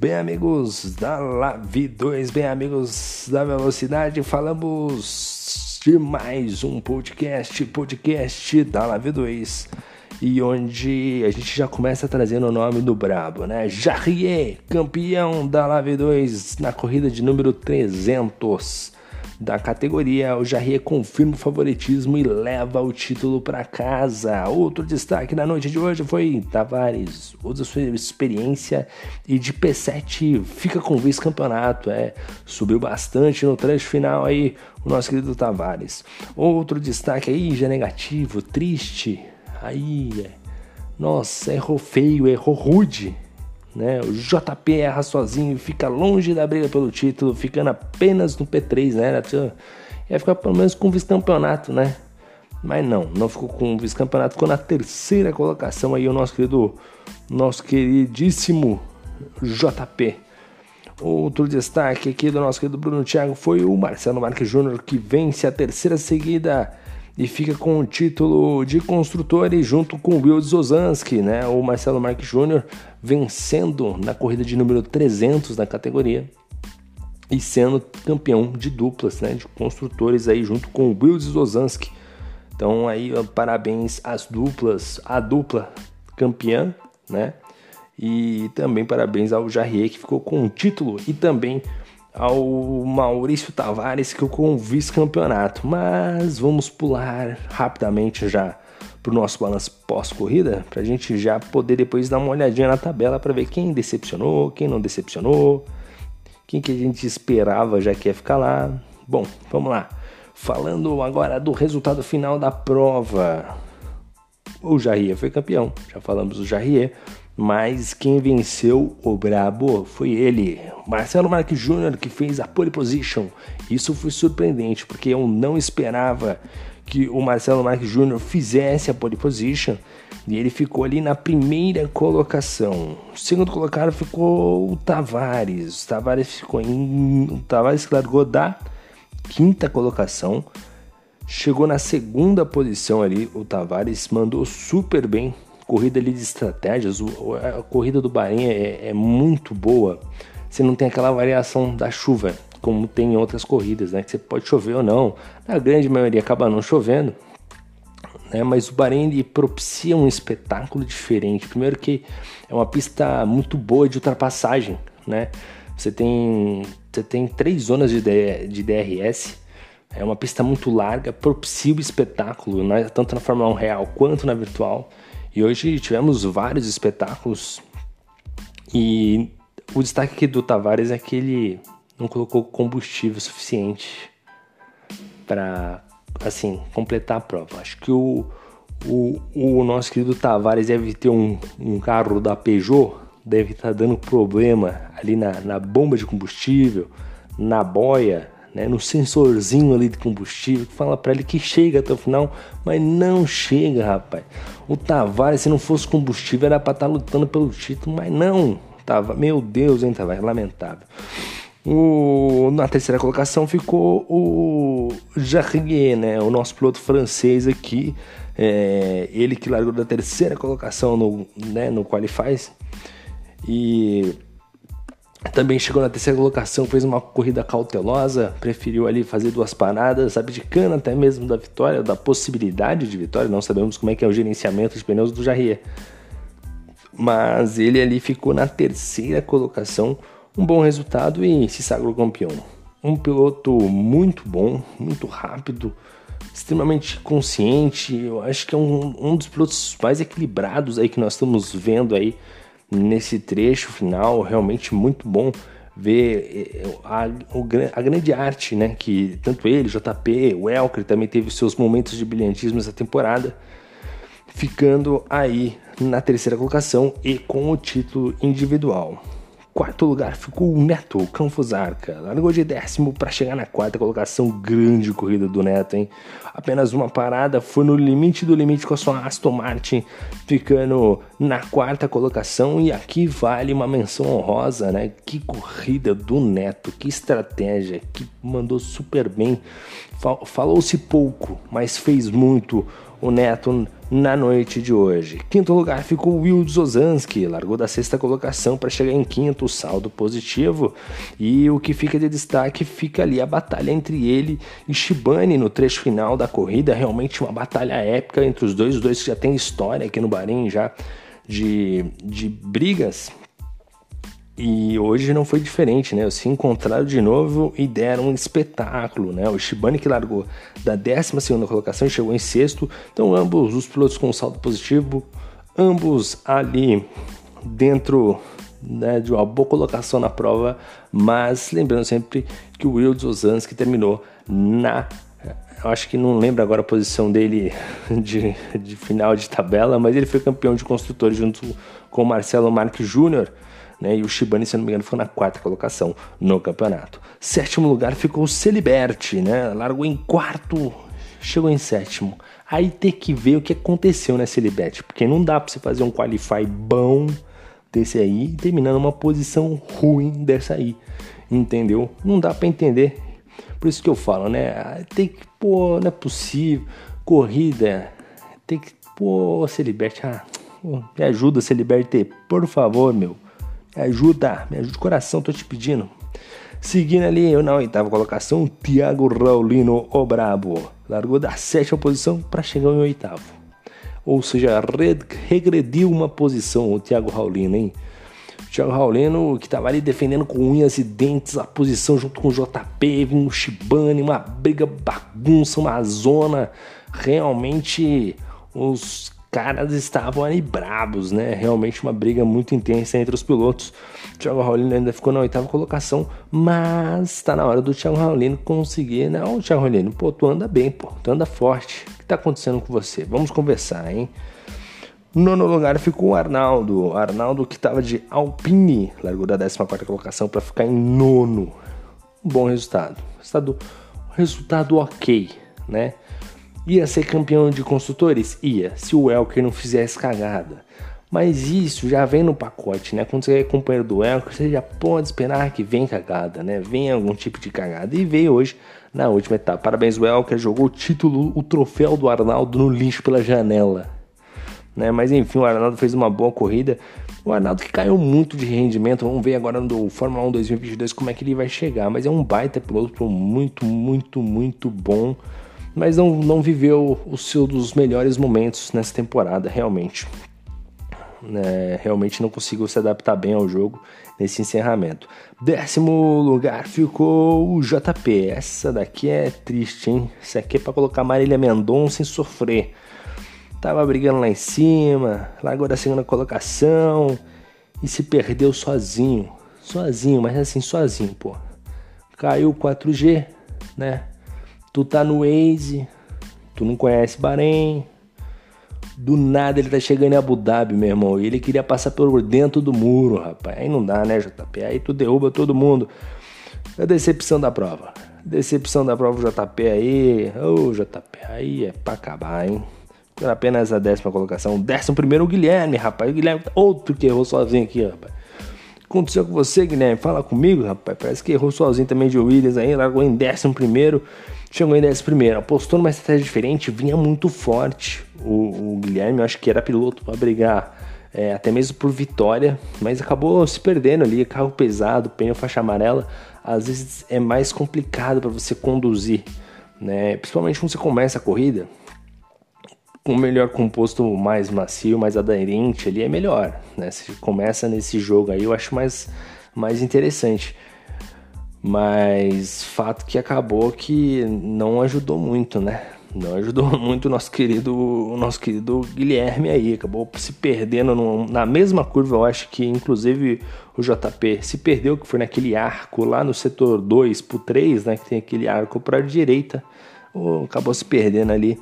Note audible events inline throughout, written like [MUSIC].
Bem, amigos da Lavi 2, bem, amigos da Velocidade, falamos de mais um podcast, podcast da Lavi 2, e onde a gente já começa trazendo o nome do brabo, né? Jarrier, campeão da Lavi 2 na corrida de número 300 da categoria. O Jarrier confirma o favoritismo e leva o título para casa. Outro destaque da noite de hoje foi Tavares, usa sua experiência e de P7 fica com vice-campeonato. É, subiu bastante no trecho final aí o nosso querido Tavares. Outro destaque aí já negativo, triste. Aí, é. nossa, errou feio, errou rude né? O JP erra sozinho, fica longe da briga pelo título, ficando apenas no P3, né? Ia ficar pelo menos com vice-campeonato, né? Mas não, não ficou com vice-campeonato, ficou na terceira colocação aí o nosso querido, nosso queridíssimo JP. Outro destaque aqui do nosso querido Bruno Thiago foi o Marcelo Marques Júnior, que vence a terceira seguida e fica com o título de construtores junto com o Will Zozanski, né? O Marcelo Marques Júnior vencendo na corrida de número 300 da categoria e sendo campeão de duplas, né? De construtores aí junto com o Will Zozanski. Então aí parabéns às duplas, a dupla campeã, né? E também parabéns ao Jarrier que ficou com o título e também ao Maurício Tavares que com o vice-campeonato. Mas vamos pular rapidamente já para o nosso balanço pós-corrida, para a gente já poder depois dar uma olhadinha na tabela para ver quem decepcionou, quem não decepcionou, quem que a gente esperava já que ia ficar lá. Bom, vamos lá. Falando agora do resultado final da prova. O Jarrier foi campeão, já falamos do Jarrier. Mas quem venceu o brabo foi ele, Marcelo Marques Júnior, que fez a pole position. Isso foi surpreendente, porque eu não esperava que o Marcelo Marques Júnior fizesse a pole position e ele ficou ali na primeira colocação. O segundo colocado ficou o Tavares. O Tavares ficou em. O Tavares largou da quinta colocação. Chegou na segunda posição ali. O Tavares mandou super bem corrida ali de estratégias, a corrida do Bahrein é, é muito boa. Você não tem aquela variação da chuva, como tem em outras corridas, né? Que você pode chover ou não. Na grande maioria acaba não chovendo, né? Mas o Bahrein ele propicia um espetáculo diferente. Primeiro que é uma pista muito boa de ultrapassagem, né? Você tem, você tem três zonas de, de DRS. É uma pista muito larga, propicia o espetáculo, né? tanto na Fórmula 1 real quanto na virtual. E hoje tivemos vários espetáculos e o destaque aqui do Tavares é que ele não colocou combustível suficiente para assim completar a prova. Acho que o, o, o nosso querido Tavares deve ter um, um carro da Peugeot, deve estar tá dando problema ali na, na bomba de combustível, na boia, né, no sensorzinho ali de combustível que fala para ele que chega até o final, mas não chega, rapaz. O Tavares, se não fosse combustível, era para estar tá lutando pelo título, mas não. Tava, meu Deus, hein, Tavares, lamentável. O, na terceira colocação ficou o Jarrier, né, o nosso piloto francês aqui, é, ele que largou da terceira colocação no, né, no Qualifies e também chegou na terceira colocação, fez uma corrida cautelosa, preferiu ali fazer duas paradas, abdicando até mesmo da vitória, da possibilidade de vitória. Não sabemos como é que é o gerenciamento de pneus do Jarrier. Mas ele ali ficou na terceira colocação, um bom resultado e se sagrou campeão. Um piloto muito bom, muito rápido, extremamente consciente. Eu acho que é um, um dos pilotos mais equilibrados aí que nós estamos vendo aí nesse trecho final, realmente muito bom ver eh, a, a, grande arte, né? Que tanto ele, JP, o Elker também teve seus momentos de brilhantismo nessa temporada, ficando aí na terceira colocação e com o título individual. Quarto lugar ficou o Neto Canfusarca. Largou de décimo para chegar na quarta colocação. Grande corrida do Neto, hein? Apenas uma parada, foi no limite do limite com a sua Aston Martin, ficando na quarta colocação. E aqui vale uma menção honrosa, né? Que corrida do Neto, que estratégia, que mandou super bem. Falou-se pouco, mas fez muito. O Neto na noite de hoje. Quinto lugar ficou o Will Zozanski, largou da sexta colocação para chegar em quinto, saldo positivo. E o que fica de destaque fica ali a batalha entre ele e Shibane no trecho final da corrida, realmente uma batalha épica entre os dois, os dois que já tem história aqui no Bahrein já de, de brigas e hoje não foi diferente, né? Se encontraram de novo e deram um espetáculo, né? O Shibane que largou da 12 colocação e chegou em sexto. Então, ambos os pilotos com saldo positivo, ambos ali dentro né, de uma boa colocação na prova, mas lembrando sempre que o Will Ozanski terminou na. Eu acho que não lembro agora a posição dele [LAUGHS] de, de final de tabela, mas ele foi campeão de construtores junto com o Marcelo Marques Júnior né? E o Shibane, se não me engano, ficou na quarta colocação no campeonato. Sétimo lugar ficou o Celiberti, né? Largou em quarto, chegou em sétimo. Aí tem que ver o que aconteceu nessa Celiberti, porque não dá para você fazer um qualify bom desse aí e terminar numa posição ruim dessa aí, entendeu? Não dá para entender. Por isso que eu falo, né? Tem que, pô, não é possível. Corrida, tem que, pô, Celiberti, ah, me ajuda, Celiberti, por favor, meu. Me ajuda, me ajuda de coração, tô te pedindo. Seguindo ali, eu na oitava colocação, Thiago Raulino, o Brabo. Largou da sétima posição para chegar em oitavo. Ou seja, regrediu uma posição o Thiago Raulino, hein? O Thiago Raulino que estava ali defendendo com unhas e dentes a posição junto com o JP, vinha o Shibane, uma briga bagunça, uma zona. Realmente os caras estavam ali brabos, né? Realmente uma briga muito intensa entre os pilotos. O Thiago Raulino ainda ficou na oitava colocação, mas tá na hora do Thiago Raulino conseguir, né? Ô, Thiago Raulino, pô, tu anda bem, pô, tu anda forte. O que tá acontecendo com você? Vamos conversar, hein? Nono lugar ficou o Arnaldo. Arnaldo que estava de Alpine, largou da 14 colocação para ficar em nono. Um bom resultado. Resultado, resultado ok, né? Ia ser campeão de construtores? Ia, se o Elker não fizesse cagada. Mas isso já vem no pacote, né? Quando você é companheiro do Elker, você já pode esperar que vem cagada, né? Vem algum tipo de cagada. E veio hoje na última etapa. Parabéns, o Elker jogou o título, o troféu do Arnaldo no lixo pela janela. Né? Mas enfim, o Arnaldo fez uma boa corrida. O Arnaldo que caiu muito de rendimento. Vamos ver agora no Fórmula 1 2022 como é que ele vai chegar. Mas é um baita piloto muito, muito, muito bom mas não, não viveu os seus melhores momentos nessa temporada, realmente. É, realmente não conseguiu se adaptar bem ao jogo nesse encerramento. Décimo lugar ficou o JP. Essa daqui é triste, hein? Isso aqui é para colocar Marília Mendonça sem sofrer. Tava brigando lá em cima, largou da segunda colocação e se perdeu sozinho. Sozinho, mas assim, sozinho, pô. Caiu 4G, né? Tu tá no Waze, tu não conhece Bahrein. Do nada ele tá chegando em Abu Dhabi, meu irmão. E ele queria passar por dentro do muro, rapaz. Aí não dá, né, JP? Aí tu derruba todo mundo. A decepção da prova. Decepção da prova JP aí. Ô, oh, JP, aí é pra acabar, hein? Por apenas a décima colocação. Décimo primeiro o Guilherme, rapaz. O Guilherme, outro que errou sozinho aqui, rapaz aconteceu com você, Guilherme? Fala comigo, rapaz. Parece que errou sozinho também de Williams aí, largou em décimo primeiro, chegou em décimo primeiro. Apostou numa estratégia diferente, vinha muito forte. O, o Guilherme, acho que era piloto para brigar é, até mesmo por vitória, mas acabou se perdendo ali. Carro pesado, pneu faixa amarela, às vezes é mais complicado para você conduzir, né? Principalmente quando você começa a corrida com melhor composto mais macio, mais aderente ali é melhor, né? Se começa nesse jogo aí, eu acho mais, mais interessante. Mas fato que acabou que não ajudou muito, né? Não ajudou [LAUGHS] muito o nosso querido, o nosso querido Guilherme aí, acabou se perdendo no, na mesma curva, eu acho que inclusive o JP se perdeu, que foi naquele arco lá no setor 2 pro 3, né, que tem aquele arco para direita, acabou se perdendo ali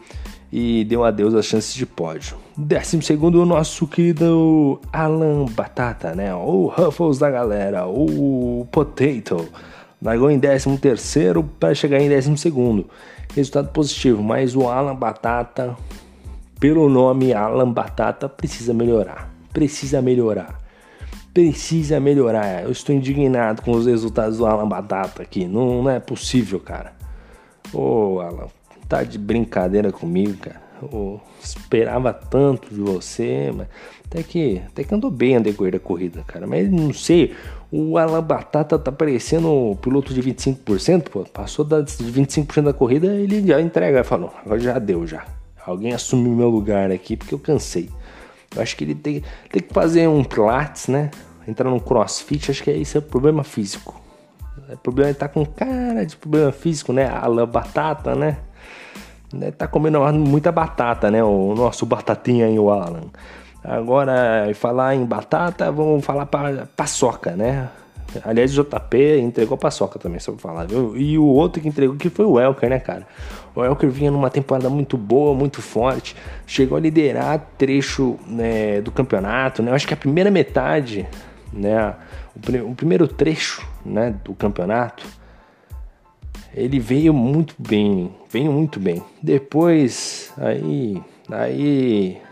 e deu adeus às chances de pódio. Décimo segundo, o nosso querido Alan Batata, né? O Ruffles da galera, o Potato. Largou em décimo terceiro para chegar em décimo segundo. Resultado positivo, mas o Alan Batata, pelo nome Alan Batata, precisa melhorar. Precisa melhorar. Precisa melhorar. Eu estou indignado com os resultados do Alan Batata aqui. Não, não é possível, cara. Ô, Alan, Tá de brincadeira comigo, cara. Eu esperava tanto de você, mas até que, até que andou bem a decorrer da corrida, cara. Mas não sei, o Alan Batata tá parecendo o piloto de 25%, pô. Passou de 25% da corrida, ele já entrega, falou, agora já deu já. Alguém assumiu meu lugar aqui porque eu cansei. Eu acho que ele tem, tem que fazer um pilates, né? Entrar no crossfit, acho que isso é problema físico. O problema é tá com cara de problema físico, né? Alan Batata, né? né? Tá comendo muita batata, né? O nosso batatinha aí, o Alan. Agora, falar em batata, vamos falar para paçoca, né? Aliás, o JP entregou paçoca também, só pra falar, viu? E o outro que entregou que foi o Elker, né, cara? O Elker vinha numa temporada muito boa, muito forte, chegou a liderar trecho né, do campeonato, né? Eu acho que a primeira metade, né? O, o primeiro trecho, né, do campeonato, ele veio muito bem, veio muito bem. Depois, aí, aí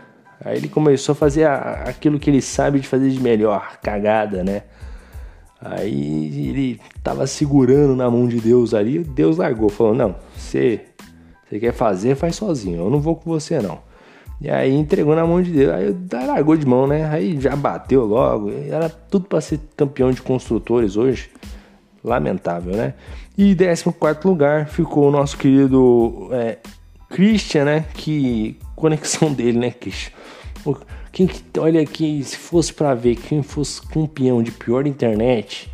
Aí ele começou a fazer a, aquilo que ele sabe de fazer de melhor, cagada, né? Aí ele tava segurando na mão de Deus ali, Deus largou, falou: Não, você, você quer fazer, faz sozinho, eu não vou com você não. E aí entregou na mão de Deus, aí largou de mão, né? Aí já bateu logo, era tudo para ser campeão de construtores hoje, lamentável, né? E 14 lugar ficou o nosso querido é, Christian, né? Que conexão [LAUGHS] dele, né, Christian? Quem, olha aqui, se fosse para ver quem fosse campeão de pior internet,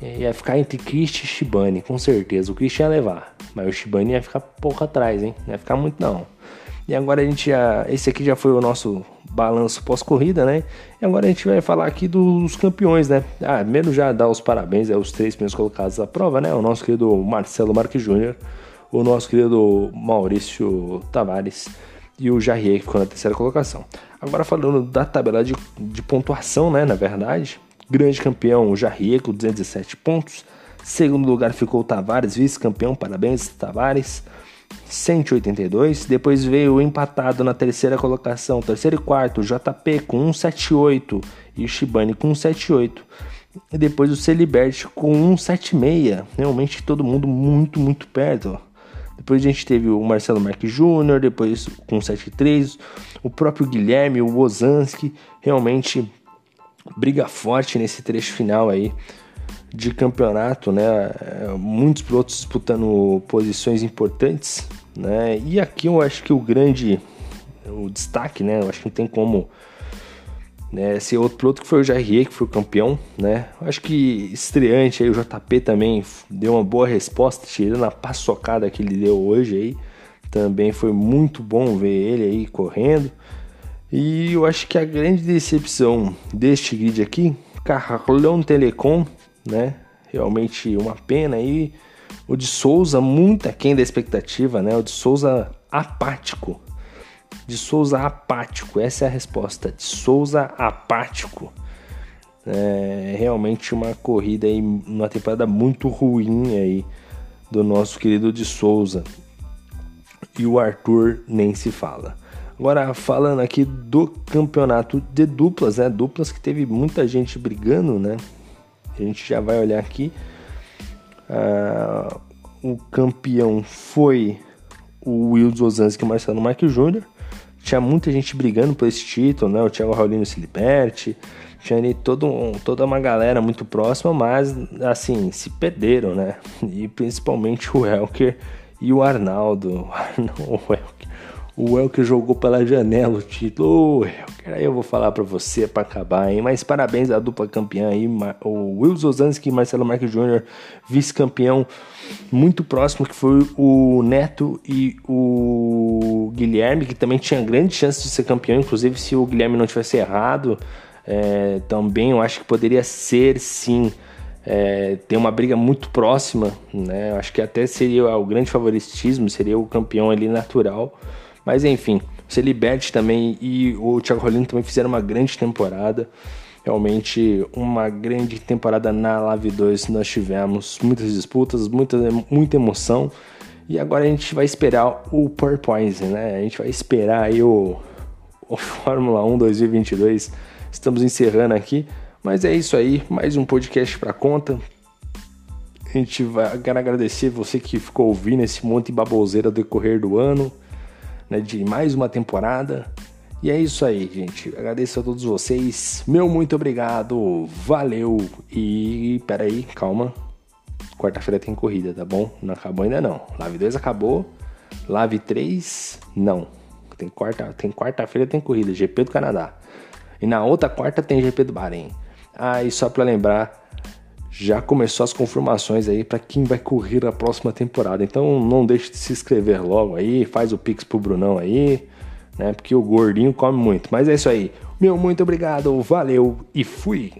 é, ia ficar entre Christian e Shibane, com certeza. O Christian ia levar, mas o Shibane ia ficar pouco atrás, hein? Não ia ficar muito não. E agora a gente já. Esse aqui já foi o nosso balanço pós-corrida, né? E agora a gente vai falar aqui dos campeões, né? Ah, primeiro já dar os parabéns aos três primeiros colocados da prova, né? O nosso querido Marcelo Marques Júnior, o nosso querido Maurício Tavares e o Jarrier, que ficou na terceira colocação. Agora falando da tabela de, de pontuação, né, na verdade, grande campeão o Jarrier com 217 pontos, segundo lugar ficou o Tavares, vice-campeão, parabéns Tavares, 182, depois veio o empatado na terceira colocação, terceiro e quarto, JP com 178 e o Shibane com 178. E depois o Celibert com 176, realmente todo mundo muito, muito perto. Depois a gente teve o Marcelo Marques Júnior, depois com 7-3, o próprio Guilherme, o Wozanski, realmente briga forte nesse trecho final aí de campeonato, né? É, muitos pilotos disputando posições importantes, né? E aqui eu acho que o grande o destaque, né? Eu acho que não tem como né? Esse outro piloto que foi o Jair, que foi o campeão, né? Acho que estreante aí, o JP também deu uma boa resposta, tirando a paçocada que ele deu hoje aí. Também foi muito bom ver ele aí correndo. E eu acho que a grande decepção deste grid aqui, Carlão Telecom, né? Realmente uma pena aí. O de Souza, muito aquém da expectativa, né? O de Souza apático, de Souza apático, essa é a resposta. De Souza apático. É realmente uma corrida aí, uma temporada muito ruim aí do nosso querido de Souza. E o Arthur nem se fala. Agora falando aqui do campeonato de duplas, né? Duplas que teve muita gente brigando, né? A gente já vai olhar aqui. Ah, o campeão foi o Will Ozanski e o Marcelo Marques Júnior tinha muita gente brigando por esse título, né? O Thiago Raulino Siliberti, tinha ali todo um, toda uma galera muito próxima, mas assim, se perderam, né? E principalmente o Elker e o Arnaldo. [LAUGHS] o Elker. O Elker jogou pela janela o título. Ô, Elker, aí eu vou falar para você para acabar, hein? Mas parabéns à dupla campeã aí, o Will Zozanski e Marcelo Marques Jr., vice-campeão muito próximo, que foi o Neto e o Guilherme, que também tinha grande chance de ser campeão, inclusive se o Guilherme não tivesse errado, é, também eu acho que poderia ser sim. É, tem uma briga muito próxima, né? Acho que até seria o grande favoritismo, seria o campeão ali natural. Mas enfim, o Celibert também e o Thiago Rolino também fizeram uma grande temporada. Realmente uma grande temporada na Live 2 nós tivemos muitas disputas, muita, muita emoção. E agora a gente vai esperar o Purpoise, né? A gente vai esperar aí o, o [LAUGHS] Fórmula 1 2022. Estamos encerrando aqui, mas é isso aí, mais um podcast para conta. A gente vai quero agradecer você que ficou ouvindo esse monte de baboseira ao decorrer do ano. Né, de mais uma temporada. E é isso aí, gente. Agradeço a todos vocês. Meu muito obrigado. Valeu. E peraí, calma. Quarta-feira tem corrida, tá bom? Não acabou ainda não. Live 2 acabou. Live 3, não. Tem quarta, tem quarta-feira tem corrida, GP do Canadá. E na outra quarta tem GP do Bahrein. Ah, e só para lembrar, já começou as confirmações aí para quem vai correr a próxima temporada. Então não deixe de se inscrever logo aí, faz o pix pro Brunão aí, né? Porque o gordinho come muito. Mas é isso aí. Meu muito obrigado, valeu e fui.